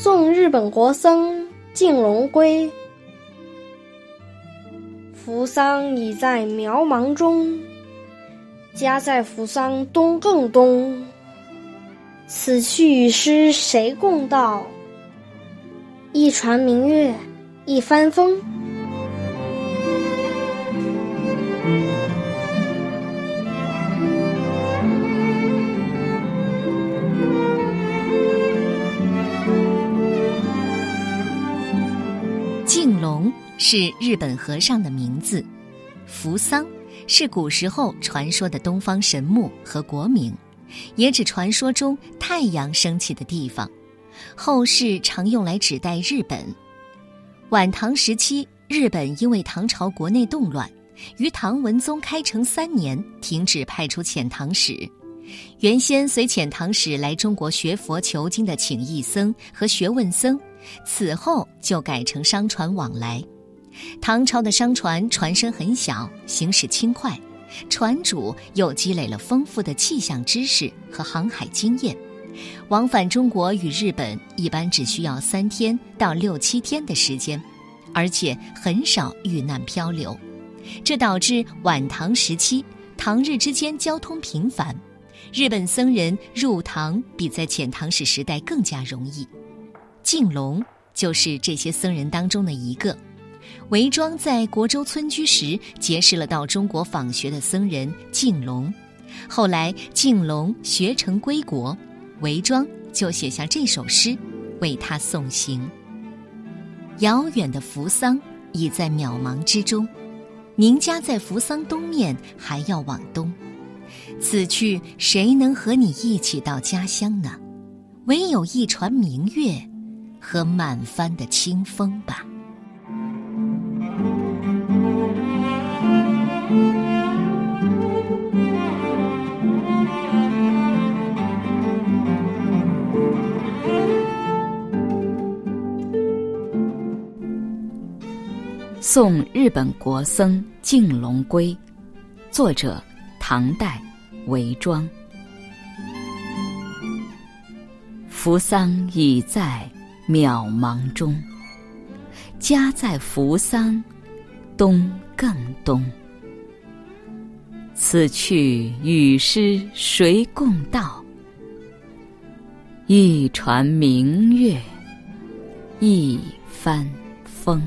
送日本国僧敬龙归。扶桑已在渺茫中，家在扶桑东更东。此去与诗谁共道？一船明月一帆风。是日本和尚的名字，扶桑是古时候传说的东方神木和国名，也指传说中太阳升起的地方。后世常用来指代日本。晚唐时期，日本因为唐朝国内动乱，于唐文宗开成三年停止派出遣唐使。原先随遣唐使来中国学佛求经的请义僧和学问僧。此后就改成商船往来。唐朝的商船船身很小，行驶轻快，船主又积累了丰富的气象知识和航海经验，往返中国与日本一般只需要三天到六七天的时间，而且很少遇难漂流。这导致晚唐时期唐日之间交通频繁，日本僧人入唐比在遣唐使时代更加容易。敬龙就是这些僧人当中的一个。韦庄在国州村居时，结识了到中国访学的僧人敬龙。后来敬龙学成归国，韦庄就写下这首诗，为他送行。遥远的扶桑已在渺茫之中，您家在扶桑东面，还要往东。此去谁能和你一起到家乡呢？唯有一船明月。和满帆的清风吧。送日本国僧敬龙归，作者唐代韦庄。扶桑已在。渺茫中，家在扶桑东更东。此去与诗谁共道？一船明月，一帆风。